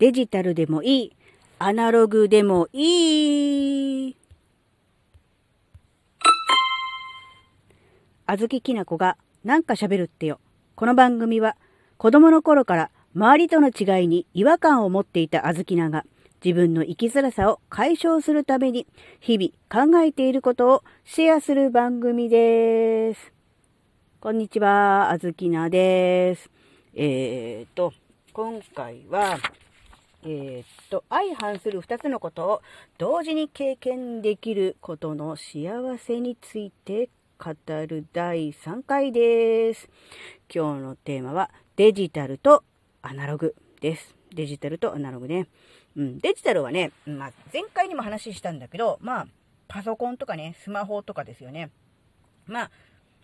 デジタルでもいい、アナログでもいい。あずききなこがなんか喋るってよ。この番組は子供の頃から周りとの違いに違和感を持っていたあずきなが自分の生きづらさを解消するために日々考えていることをシェアする番組です。こんにちは、あずきなです。えーと、今回はえー、っと、相反する2つのことを同時に経験できることの幸せについて語る第3回です。今日のテーマはデジタルとアナログです。デジタルとアナログね。うん、デジタルはね、まあ、前回にも話したんだけど、まあ、パソコンとかね、スマホとかですよね。まあ、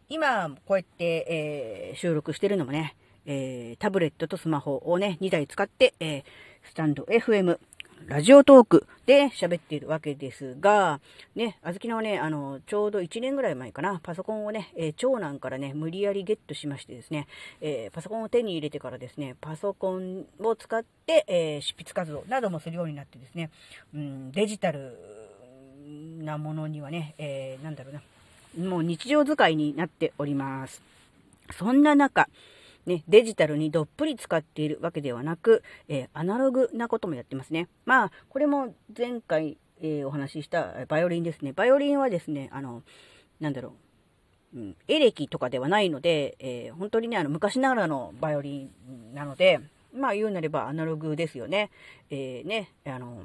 今、こうやって、えー、収録してるのもね、えー、タブレットとスマホをね、2台使って、えー、スタンド FM、ラジオトークで喋っているわけですが、ね、あずきのね、あの、ちょうど1年ぐらい前かな、パソコンをね、えー、長男からね、無理やりゲットしましてですね、えー、パソコンを手に入れてからですね、パソコンを使って、えー、執筆活動などもするようになってですね、うん、デジタルなものにはね、えなんだろうな、もう日常使いになっております。そんな中、ね、デジタルにどっぷり使っているわけではなく、えー、アナログなこともやってますね。まあ、これも前回、えー、お話ししたバイオリンですね。バイオリンはですね、あの、なんだろう、うん、エレキとかではないので、えー、本当にね、あの、昔ながらのバイオリンなので、まあ言うなればアナログですよね。えー、ね、あの、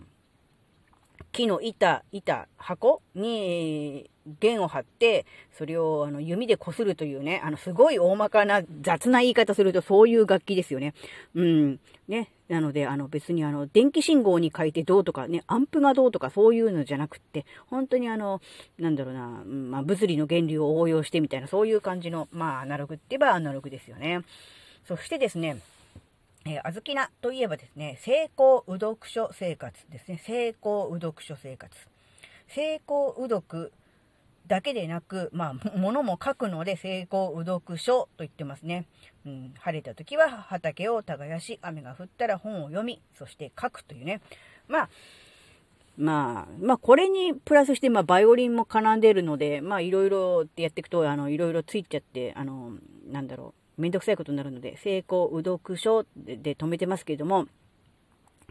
木の板、板、箱に弦を張って、それをあの弓で擦るというね、あの、すごい大まかな雑な言い方するとそういう楽器ですよね。うん。ね。なので、あの、別にあの、電気信号に書いてどうとかね、アンプがどうとかそういうのじゃなくって、本当にあの、なんだろうな、まあ、物理の原理を応用してみたいな、そういう感じの、まあ、アナログって言えばアナログですよね。そしてですね、えー、あずきなといえばですね、成功う読書生活ですね。成功う読書生活。成功う読だけでなく、まあ、ものも書くので成功う読書と言ってますね。うん、晴れた時は畑を耕し、雨が降ったら本を読み、そして書くというね。まあ、まあ、まあ、これにプラスして、まあ、バイオリンも奏でるので、まあ、いろいろってやっていくと、あの、いろいろついちゃって、あの、なんだろう。めんどくさいことになるので、成功う読書でで止めてますけれども、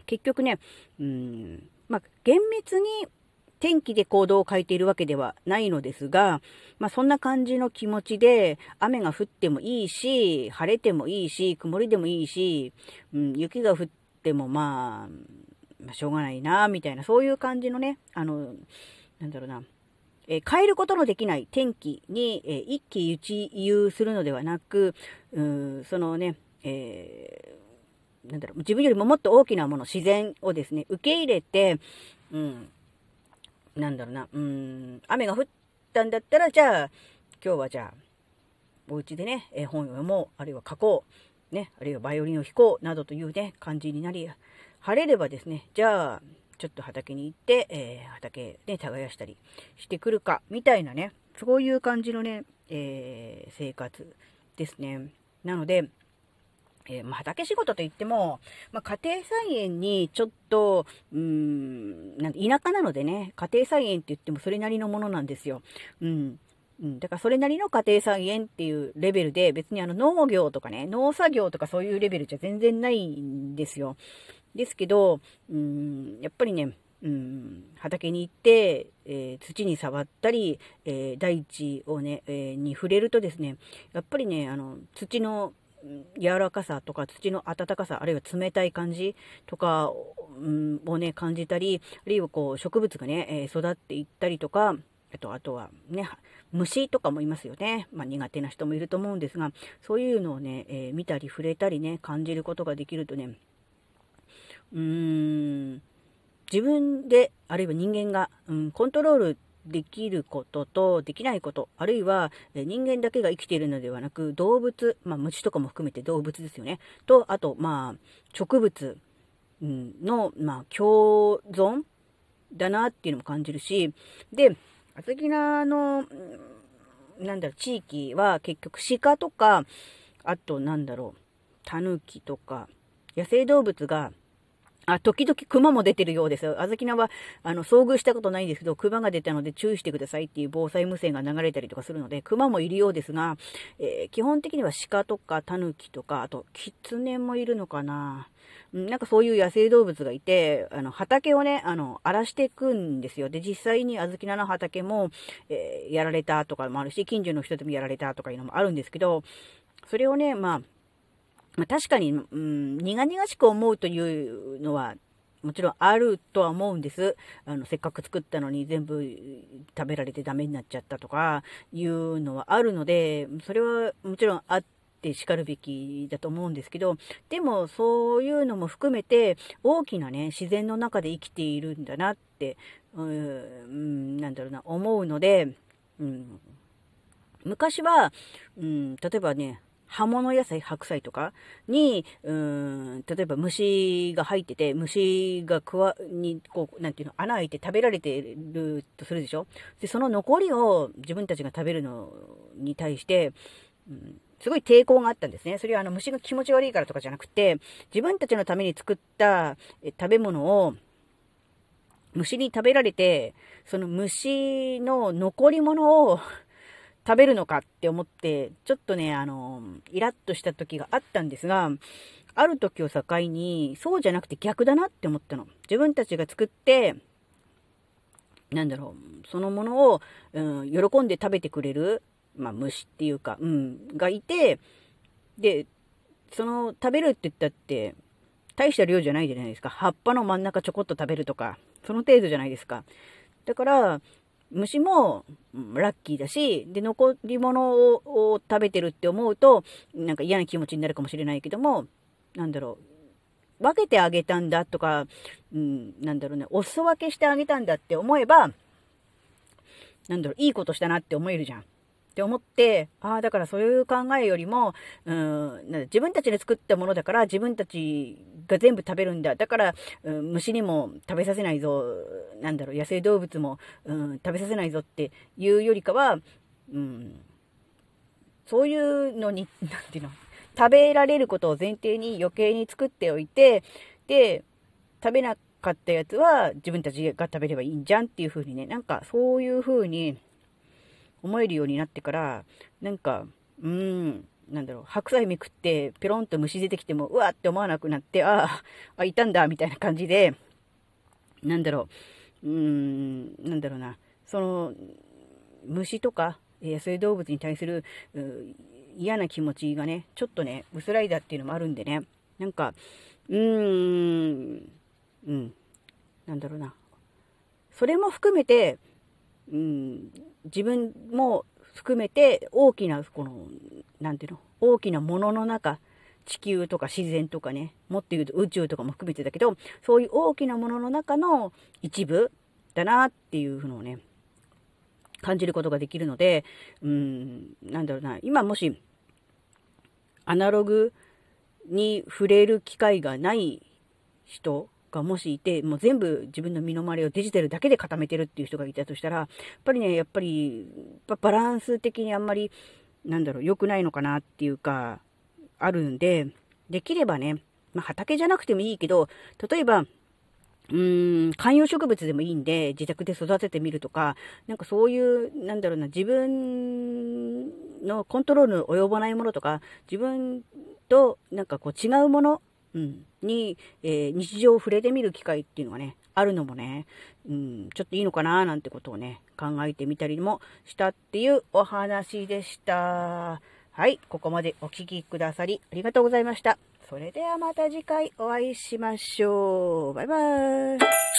結局ね、うん、まあ、厳密に天気で行動を変えているわけではないのですが、まあ、そんな感じの気持ちで、雨が降ってもいいし、晴れてもいいし、曇りでもいいし、うん、雪が降ってもまあ、まあ、しょうがないな、みたいな、そういう感じのね、あの、なんだろうな、え、変えることのできない天気に、え、一喜一憂するのではなく、うそのね、えー、なんだろう、自分よりももっと大きなもの、自然をですね、受け入れて、うん、なんだろうな、うん、雨が降ったんだったら、じゃあ、今日はじゃあ、お家でね、え本を読もう、あるいは書こう、ね、あるいはバイオリンを弾こう、などというね、感じになり、晴れればですね、じゃあ、ちょっと畑に行って、えー、畑で耕したりしてくるか、みたいなね、そういう感じのね、えー、生活ですね。なので、えー、ま、畑仕事といっても、まあ、家庭菜園にちょっと、うーん、なん田舎なのでね、家庭菜園って言ってもそれなりのものなんですよ。うん。うん、だからそれなりの家庭菜園っていうレベルで、別にあの農業とかね、農作業とかそういうレベルじゃ全然ないんですよ。ですけど、うん、やっぱりね、うん、畑に行って、えー、土に触ったり、えー、大地をね、えー、に触れるとですね、やっぱりね、あの、土の柔らかさとか土の温かさ、あるいは冷たい感じとか、うん、をね、感じたり、あるいはこう、植物がね、え育っていったりとか、あと、あとはね、虫とかもいますよね。まあ、苦手な人もいると思うんですが、そういうのをね、え見たり触れたりね、感じることができるとね、うーん、自分で、あるいは人間が、うん、コントロールできることとできないこと、あるいは人間だけが生きているのではなく、動物、まあ虫とかも含めて動物ですよね。と、あと、まあ、植物の、まあ、共存だなっていうのも感じるし、で、あつぎなの、なんだろう、地域は結局鹿とか、あとなんだろう、タヌキとか、野生動物があ、時々熊も出てるようです。あずきなは、あの、遭遇したことないんですけど、熊が出たので注意してくださいっていう防災無線が流れたりとかするので、熊もいるようですが、えー、基本的には鹿とかタヌキとか、あと、キツネもいるのかな。なんかそういう野生動物がいて、あの、畑をね、あの、荒らしていくんですよ。で、実際にあずきなの畑も、えー、やられたとかもあるし、近所の人でもやられたとかいうのもあるんですけど、それをね、まあ、まあ、確かに、うん、苦々しく思うというのは、もちろんあるとは思うんです。あの、せっかく作ったのに全部食べられてダメになっちゃったとかいうのはあるので、それはもちろんあって叱るべきだと思うんですけど、でもそういうのも含めて大きなね、自然の中で生きているんだなって、うん、なんだろうな、思うので、うん、昔は、うん、例えばね、葉物野菜、白菜とかに、うーん、例えば虫が入ってて、虫がくわ、に、こう、なんていうの、穴開いて食べられてるとするでしょ？で、その残りを自分たちが食べるのに対して、うん、すごい抵抗があったんですね。それはあの虫が気持ち悪いからとかじゃなくて、自分たちのために作った食べ物を虫に食べられて、その虫の残り物を食べるのかって思って、ちょっとね、あの、イラッとした時があったんですが、ある時を境に、そうじゃなくて逆だなって思ったの。自分たちが作って、なんだろう、そのものを、うん、喜んで食べてくれる、まあ、虫っていうか、うん、がいて、で、その、食べるって言ったって、大した量じゃないじゃないですか。葉っぱの真ん中ちょこっと食べるとか、その程度じゃないですか。だから、虫もラッキーだし、で、残り物を食べてるって思うと、なんか嫌な気持ちになるかもしれないけども、なんだろう、分けてあげたんだとか、うん、なんだろうね、お裾分けしてあげたんだって思えば、なんだろう、いいことしたなって思えるじゃん。って思って、ああ、だからそういう考えよりも、うん、自分たちで作ったものだから自分たちが全部食べるんだ。だから、うん、虫にも食べさせないぞ。なんだろう、野生動物も、うん、食べさせないぞっていうよりかは、うん、そういうのに、なんていうの、食べられることを前提に余計に作っておいて、で、食べなかったやつは自分たちが食べればいいんじゃんっていう風にね、なんかそういう風に、思えるようになってから、なんか、うーん、なんだろう、白菜めくって、ペロンと虫出てきても、うわって思わなくなって、ああ、あ、いたんだ、みたいな感じで、なんだろう、うーん、なんだろうな、その、虫とか、野生動物に対する嫌な気持ちがね、ちょっとね、薄らいだっていうのもあるんでね、なんか、うーん、うん、なんだろうな。それも含めて、うん、自分も含めて大きな、この、なんていうの、大きなものの中、地球とか自然とかね、もっと言うと宇宙とかも含めてだけど、そういう大きなものの中の一部だなっていうのをね、感じることができるので、うん、なんだろうな、今もし、アナログに触れる機会がない人がもしいて、もう全部自分の身の回りをデジタルだけで固めてるっていう人がいたとしたら、やっぱりね、やっぱり、バランス的にあんまり、なんだろう、良くないのかなっていうか、あるんで、できればね、まあ、畑じゃなくてもいいけど、例えば、うーん、観葉植物でもいいんで、自宅で育ててみるとか、なんかそういう、なんだろうな、自分のコントロールの及ばないものとか、自分となんかこう違うものうん、に、えー、日常を触れてみる機会っていうのがね、あるのもね、うん、ちょっといいのかななんてことをね、考えてみたりもしたっていうお話でした。はい、ここまでお聴きくださりありがとうございました。それではまた次回お会いしましょう。バイバーイ。